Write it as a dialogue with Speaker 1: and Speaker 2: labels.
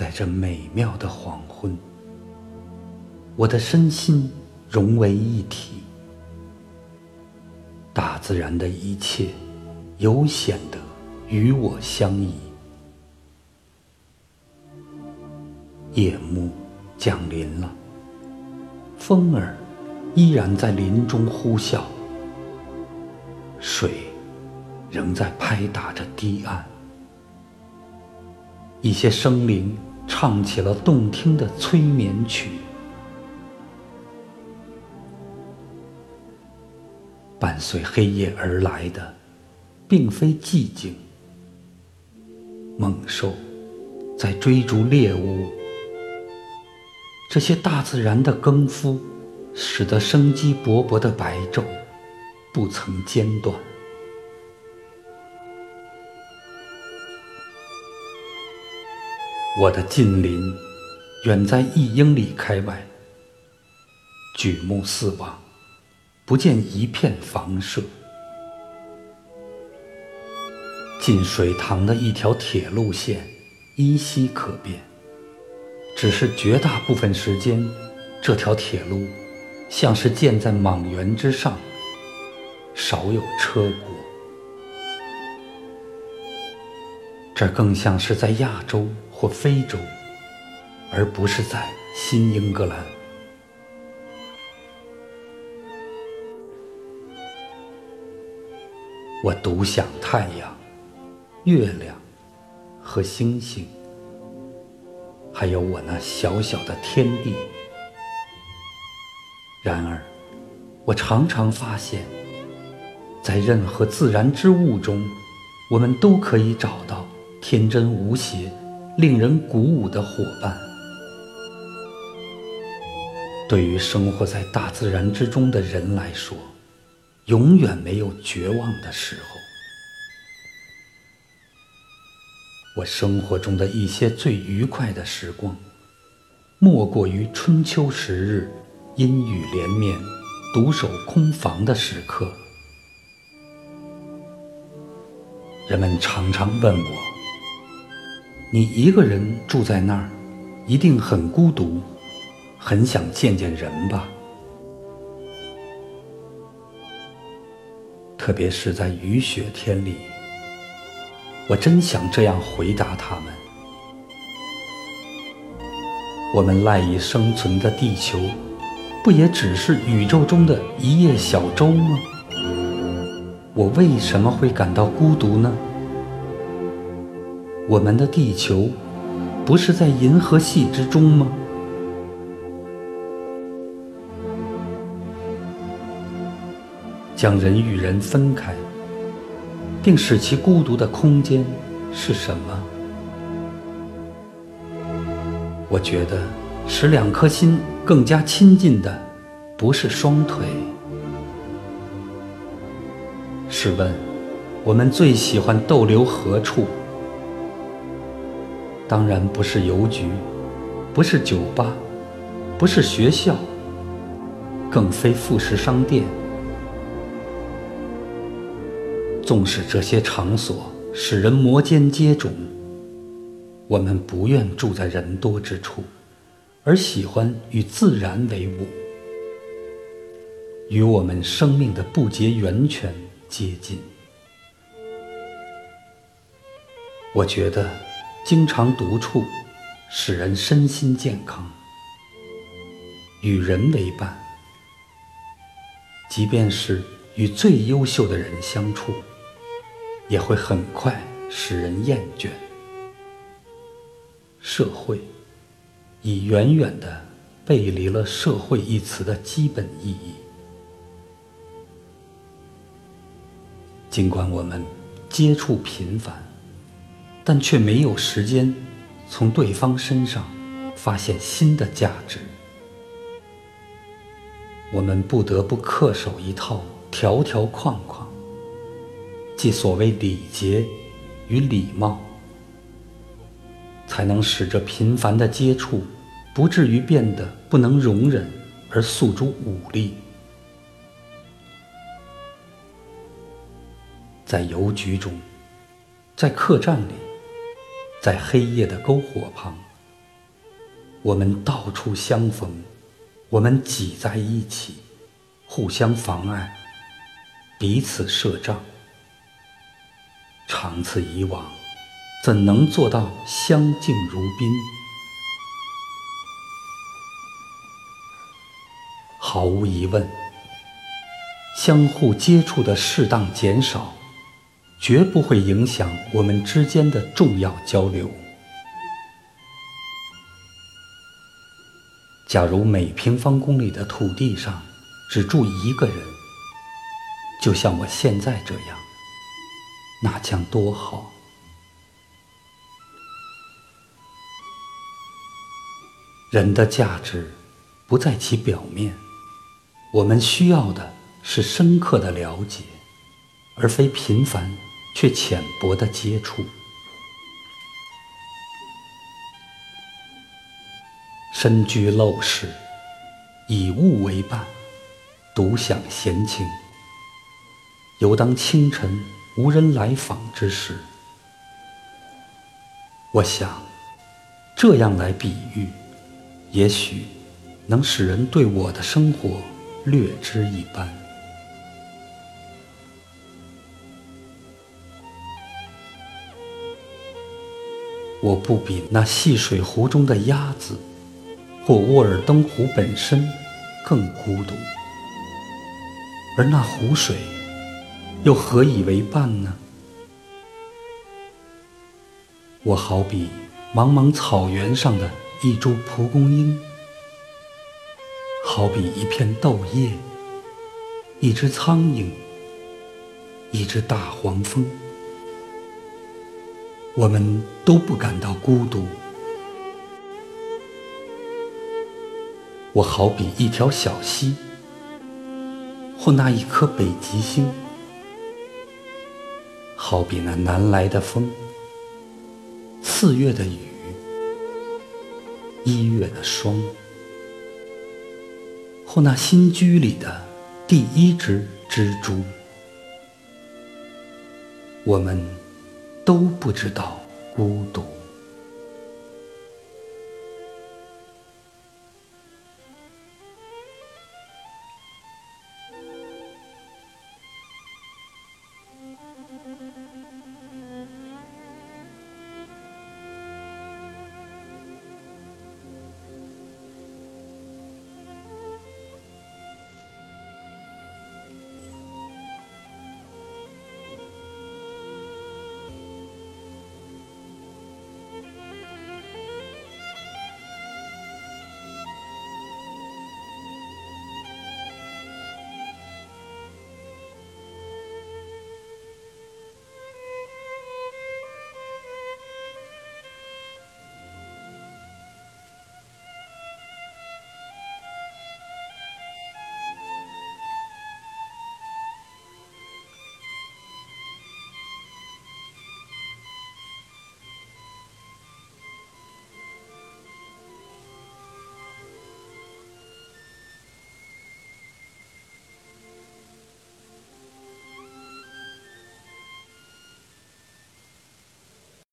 Speaker 1: 在这美妙的黄昏，我的身心融为一体，大自然的一切有显得与我相宜。夜幕降临了，风儿依然在林中呼啸，水仍在拍打着堤岸。一些生灵唱起了动听的催眠曲，伴随黑夜而来的，并非寂静。猛兽在追逐猎物，这些大自然的更夫，使得生机勃勃的白昼不曾间断。我的近邻远在一英里开外，举目四望，不见一片房舍。进水塘的一条铁路线依稀可辨，只是绝大部分时间，这条铁路像是建在莽原之上，少有车过。这更像是在亚洲。或非洲，而不是在新英格兰。我独享太阳、月亮和星星，还有我那小小的天地。然而，我常常发现，在任何自然之物中，我们都可以找到天真无邪。令人鼓舞的伙伴，对于生活在大自然之中的人来说，永远没有绝望的时候。我生活中的一些最愉快的时光，莫过于春秋时日阴雨连绵、独守空房的时刻。人们常常问我。你一个人住在那儿，一定很孤独，很想见见人吧？特别是在雨雪天里，我真想这样回答他们：我们赖以生存的地球，不也只是宇宙中的一叶小舟吗？我为什么会感到孤独呢？我们的地球不是在银河系之中吗？将人与人分开，并使其孤独的空间是什么？我觉得使两颗心更加亲近的，不是双腿。试问，我们最喜欢逗留何处？当然不是邮局，不是酒吧，不是学校，更非副食商店。纵使这些场所使人摩肩接踵，我们不愿住在人多之处，而喜欢与自然为伍，与我们生命的不竭源泉接近。我觉得。经常独处，使人身心健康。与人为伴，即便是与最优秀的人相处，也会很快使人厌倦。社会已远远的背离了“社会”一词的基本意义。尽管我们接触频繁。但却没有时间从对方身上发现新的价值，我们不得不恪守一套条条框框，即所谓礼节与礼貌，才能使这频繁的接触不至于变得不能容忍而诉诸武力。在邮局中，在客栈里。在黑夜的篝火旁，我们到处相逢，我们挤在一起，互相妨碍，彼此设障。长此以往，怎能做到相敬如宾？毫无疑问，相互接触的适当减少，绝不会影响我们之间的重要交流。假如每平方公里的土地上只住一个人，就像我现在这样，那将多好！人的价值不在其表面，我们需要的是深刻的了解，而非频繁却浅薄的接触。身居陋室，以物为伴，独享闲情。犹当清晨无人来访之时，我想这样来比喻，也许能使人对我的生活略知一斑。我不比那细水湖中的鸭子。或沃尔登湖本身更孤独，而那湖水又何以为伴呢？我好比茫茫草原上的一株蒲公英，好比一片豆叶，一只苍蝇，一只大黄蜂，我们都不感到孤独。我好比一条小溪，或那一颗北极星，好比那南来的风，四月的雨，一月的霜，或那新居里的第一只蜘蛛。我们都不知道孤独。